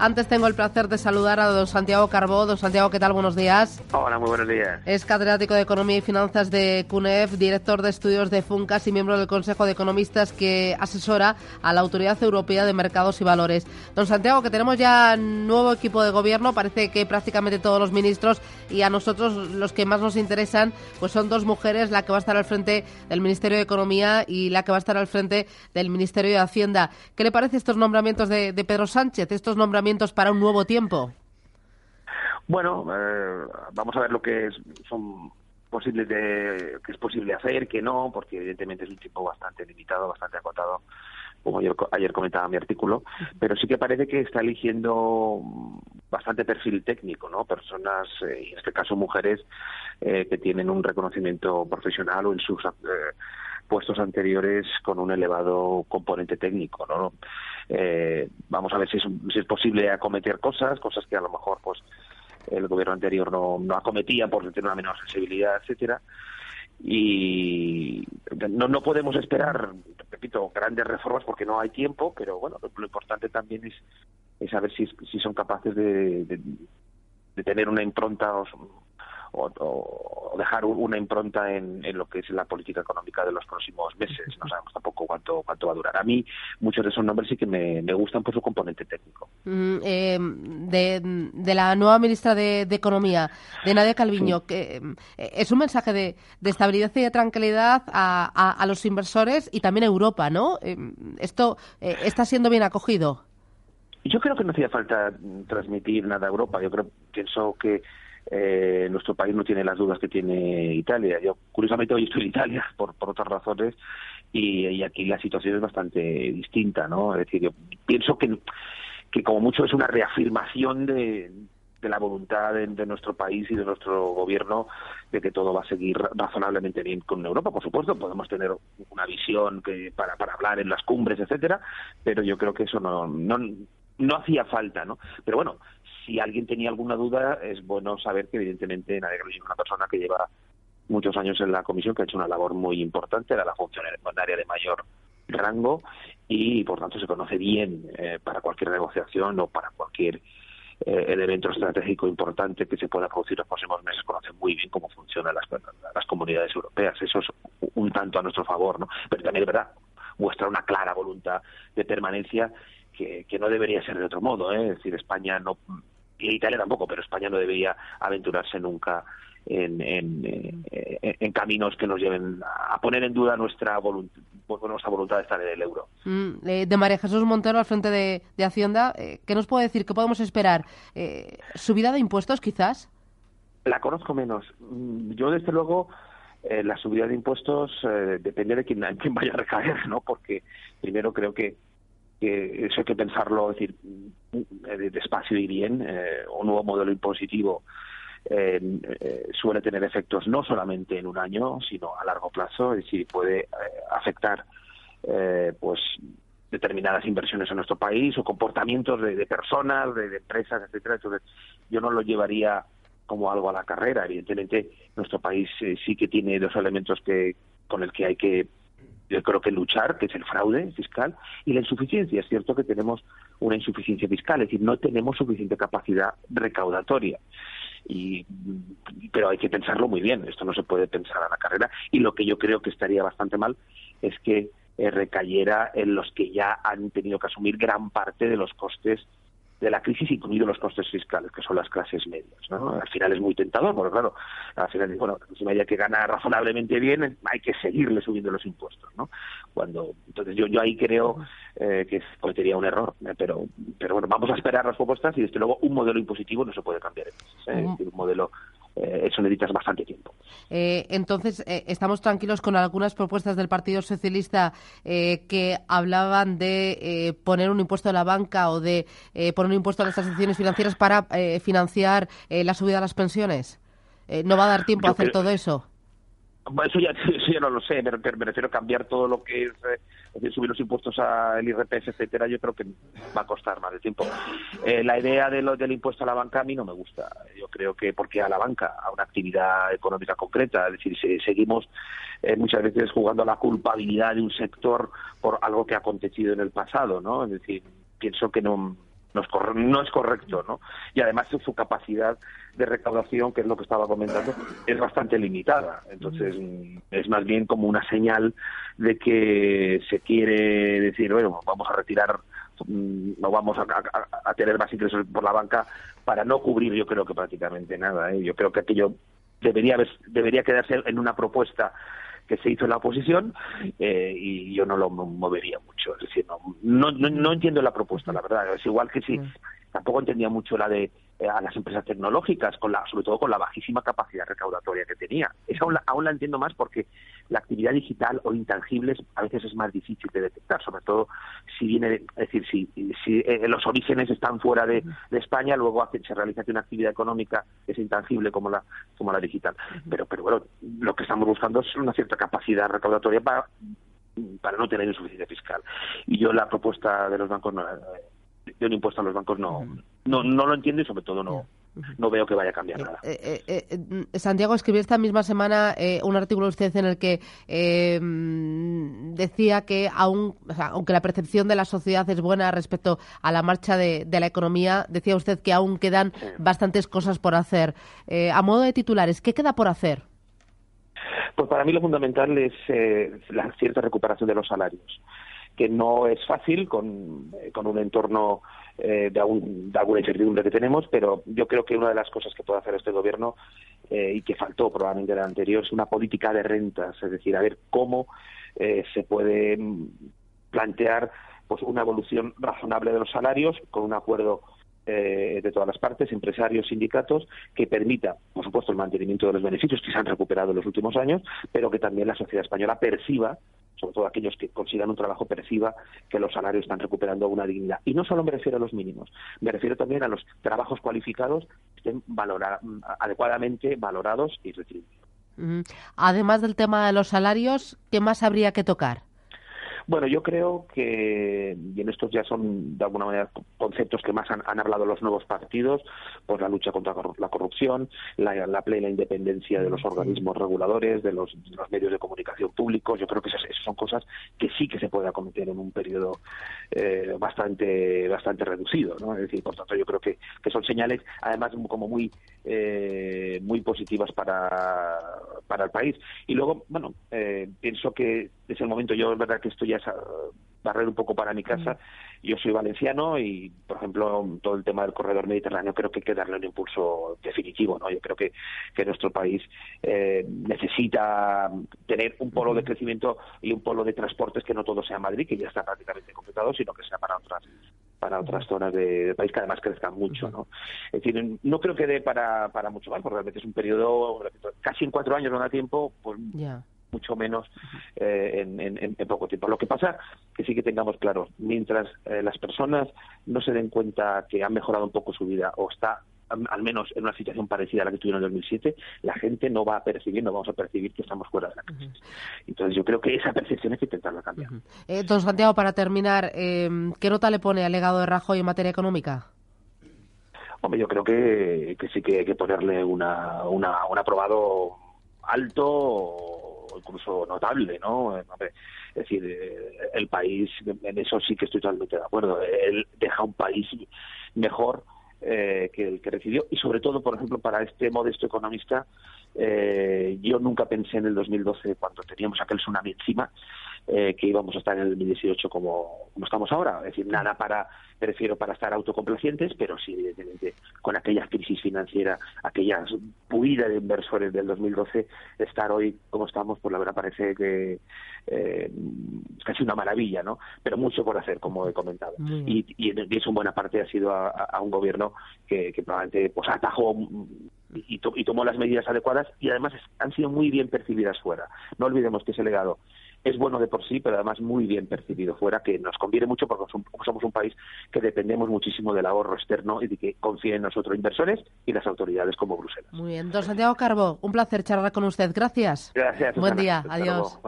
Antes tengo el placer de saludar a don Santiago Carbó. Don Santiago, ¿qué tal? Buenos días. Hola, muy buenos días. Es catedrático de Economía y Finanzas de CUNEF, director de estudios de FUNCAS y miembro del Consejo de Economistas que asesora a la Autoridad Europea de Mercados y Valores. Don Santiago, que tenemos ya nuevo equipo de gobierno, parece que prácticamente todos los ministros y a nosotros los que más nos interesan, pues son dos mujeres, la que va a estar al frente del Ministerio de Economía y la que va a estar al frente del Ministerio de Hacienda. ¿Qué le parece estos nombramientos de, de Pedro Sánchez, estos nombramientos para un nuevo tiempo? Bueno, eh, vamos a ver lo que es, son posibles de, que es posible hacer, que no, porque evidentemente es un tiempo bastante limitado, bastante acotado, como yo ayer comentaba en mi artículo, pero sí que parece que está eligiendo bastante perfil técnico, ¿no? Personas, eh, en este caso mujeres, eh, que tienen un reconocimiento profesional o en sus puestos anteriores con un elevado componente técnico, ¿no? Eh, vamos a ver si es, si es posible acometer cosas, cosas que a lo mejor pues el gobierno anterior no, no acometía por tener una menor sensibilidad, etcétera. Y no, no podemos esperar, repito, grandes reformas porque no hay tiempo, pero bueno, lo, importante también es, es saber si, si son capaces de, de, de tener una impronta o, dejar una impronta en, lo que es la política económica de los próximos meses. No sabemos tampoco cuánto cuánto va a durar. A mí muchos de esos nombres sí que me, gustan por su componente técnico. Mm, eh, de, la nueva ministra de, Economía, de Nadia Calviño, que eh, es un mensaje de, estabilidad y de tranquilidad a, los inversores y también a Europa, ¿no? Eh, esto está siendo bien acogido. Yo creo que no hacía falta transmitir nada a Europa. Yo creo, pienso que eh, nuestro país no tiene las dudas que tiene Italia. Yo, curiosamente, hoy estoy en Italia por, por otras razones y, aquí la situación es bastante distinta, ¿no? Es decir, yo pienso que, que como mucho es una reafirmación de, de la voluntad de, nuestro país y de nuestro gobierno de que todo va a seguir razonablemente bien con Europa. Por supuesto, podemos tener una visión que para, para hablar en las cumbres, etcétera, pero yo creo que eso no, no, no hacía falta, ¿no? Pero bueno, si alguien tenía alguna duda, es bueno saber que evidentemente Nadia es una persona que lleva muchos años en la comisión, que ha hecho una labor muy importante, era la funcionaria de mayor rango y por tanto se conoce bien eh, para cualquier negociación o para cualquier eh, elemento estratégico importante que se pueda producir en los próximos meses, conoce muy bien cómo funcionan las, las comunidades europeas. Eso es un tanto a nuestro favor, ¿no? Pero también es verdad, muestra una clara voluntad de permanencia que, que no debería ser de otro modo. ¿eh? Es decir, España no y Italia tampoco, pero España no debería aventurarse nunca en, en, en, caminos que nos lleven a poner en duda nuestra, voluntad, nuestra voluntad de estar en el euro. Mm, eh, de María Jesús Montero al frente de, de Hacienda, eh, ¿qué nos puede decir? ¿Qué podemos esperar? Eh, ¿Subida de impuestos quizás? La conozco menos. Mm, yo, desde luego, la subida de impuestos depende de quién, quién vaya a recaer, ¿no? Porque primero creo que que eso hay que pensarlo, decir, eh, despacio y bien. Eh, un nuevo modelo impositivo eh, suele tener efectos no solamente en un año, sino a largo plazo, es decir, puede afectar pues determinadas inversiones en nuestro país o comportamientos de, personas, de, empresas, etcétera. Entonces, yo no lo llevaría como algo a la carrera. Evidentemente, nuestro país sí que tiene dos elementos que con el que hay que yo creo que luchar, que es el fraude fiscal, y la insuficiencia. Es cierto que tenemos una insuficiencia fiscal, es decir, no tenemos suficiente capacidad recaudatoria. Y, pero hay que pensarlo muy bien, esto no se puede pensar a la carrera. Y lo que yo creo que estaría bastante mal es que eh, recayera en los que ya han tenido que asumir gran parte de los costes de la crisis, incluidos los costes fiscales, que son las clases medias. ¿no? Al final es muy tentador, porque claro, al final, bueno, si media que gana razonablemente bien, hay que seguirle subiendo los impuestos. ¿no? Cuando, entonces yo, yo ahí creo eh, que cometería un error, eh, pero, pero bueno, vamos a esperar las propuestas y desde luego un modelo impositivo no se puede cambiar. ¿eh? un modelo, eso necesitas bastante tiempo. Eh, entonces, eh, estamos tranquilos con algunas propuestas del Partido Socialista eh, que hablaban de poner un impuesto a la banca o de poner un impuesto a las transacciones financieras para financiar la subida de las pensiones. ¿No va a dar tiempo a hacer todo eso? Eso ya, eso ya no lo sé, me, me refiero a cambiar todo lo que es, subir los impuestos al IRPF, etcétera, yo creo que va a costar más de tiempo. Eh, la idea de lo, del impuesto a la banca a mí no me gusta. Yo creo que porque a la banca, a una actividad económica concreta, es decir, si seguimos eh, muchas veces jugando a la culpabilidad de un sector por algo que ha acontecido en el pasado, ¿no? Es decir, pienso que no no es, no es correcto, ¿no? Y además su capacidad de recaudación, que es lo que estaba comentando, es bastante limitada. Entonces, es más bien como una señal de que se quiere decir, bueno, vamos a retirar, mm, no vamos a, tener más ingresos por la banca para no cubrir, yo creo que prácticamente nada. ¿eh? Yo creo que aquello debería, debería quedarse en una propuesta que se hizo en la oposición eh, y yo no lo movería mucho. Es decir, no, no, no, entiendo la propuesta, la verdad. Es igual que si mm. Tampoco entendía mucho la de eh, a las empresas tecnológicas, con la, sobre todo con la bajísima capacidad recaudatoria que tenía. Esa aún la, aún la entiendo más porque la actividad digital o intangibles a veces es más difícil de detectar, sobre todo si viene, es decir, si, si eh, los orígenes están fuera de, España, luego hace, se realiza una actividad económica que es intangible como la, como la digital. Pero, pero bueno, lo que estamos buscando es una cierta capacidad recaudatoria para para no tener insuficiencia fiscal. Y yo la propuesta de los bancos no, de un impuesto a los bancos no, no, no lo entiendo y sobre todo no, no veo que vaya a cambiar nada. Eh, eh, eh, Santiago escribió esta misma semana un artículo usted en el que decía que aun, aunque la percepción de la sociedad es buena respecto a la marcha de, la economía, decía usted que aún quedan bastantes cosas por hacer. a modo de titulares, ¿qué queda por hacer? Pues para mí lo fundamental es la cierta recuperación de los salarios que no es fácil con, eh, con un entorno eh, de, alguna incertidumbre que tenemos, pero yo creo que una de las cosas que puede hacer este gobierno eh, y que faltó probablemente del anterior es una política de rentas, es decir, a ver cómo se puede plantear pues una evolución razonable de los salarios con un acuerdo de todas las partes, empresarios, sindicatos, que permita, por supuesto, el mantenimiento de los beneficios que se han recuperado en los últimos años, pero que también la sociedad española perciba sobre todo aquellos que consideran un trabajo perciba que los salarios están recuperando una dignidad. Y no solo me refiero a los mínimos, me refiero también a los trabajos cualificados que estén adecuadamente valorados y retribuidos. Además del tema de los salarios, ¿qué más habría que tocar? Bueno, yo creo que, y en estos ya son de alguna manera conceptos que más han, hablado los nuevos partidos, pues la lucha contra la corrupción, la, plena independencia de los organismos reguladores, de los, medios de comunicación públicos. Yo creo que esas, son cosas que sí que se puede acometer en un periodo eh, bastante bastante reducido, ¿no? Es decir, por tanto, yo creo que, que son señales, además, como muy eh, muy positivas para, para el país. Y luego, bueno, eh, pienso que es el momento, yo es verdad que esto ya es barrer un poco para mi casa. Yo soy valenciano y, por ejemplo, todo el tema del corredor mediterráneo creo que hay que darle un impulso definitivo. ¿no? Yo creo que, que nuestro país eh, necesita tener un polo de crecimiento y un polo de transportes que no todo sea Madrid, que ya está prácticamente completado, sino que sea para otras para otras zonas del país que además crezcan mucho. ¿no? Es decir, no creo que dé para, para mucho más, porque realmente es un periodo, casi en cuatro años no da tiempo, pues mucho menos eh, en, poco tiempo. Lo que pasa que sí que tengamos claro, mientras eh, las personas no se den cuenta que han mejorado un poco su vida o está al menos en una situación parecida a la que tuvieron en 2007, la gente no va a percibir, no vamos a percibir que estamos fuera de la crisis. Entonces yo creo que esa percepción hay que intentarla cambiar. Eh, don Santiago, para terminar, ¿qué nota le pone al legado de Rajoy en materia económica? Hombre, yo creo que, sí que hay que ponerle una, una, un aprobado alto incluso notable, ¿no? Es decir, eh, el país, en eso sí que estoy totalmente de acuerdo. Él deja un país mejor eh, que el que recibió y sobre todo, por ejemplo, para este modesto economista, eh, yo nunca pensé en el 2012 cuando teníamos aquel tsunami encima eh, que íbamos a estar en el 2018 como, como estamos ahora. Es decir, nada para, prefiero para estar autocomplacientes, pero sí, evidentemente, con aquella crisis financiera, aquella huida de inversores del 2012, estar hoy como estamos, pues la verdad parece que eh, casi una maravilla, ¿no? Pero mucho por hacer, como he comentado. Y, y, eso en buena parte ha sido a, un gobierno que, que probablemente pues atajó y, tomó las medidas adecuadas y además han sido muy bien percibidas fuera. No olvidemos que ese legado es bueno de por sí, pero además muy bien percibido fuera, que nos conviene mucho porque somos un país que dependemos muchísimo del ahorro externo y de que confíen en nosotros inversores y las autoridades como Bruselas. Muy bien. Don Santiago Carbo, un placer charlar con usted. Gracias. Gracias. Buen día. Adiós.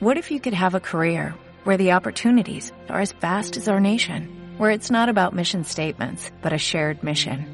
What if you could have a career where the opportunities are as vast as our nation, where it's not about mission statements, but a shared mission?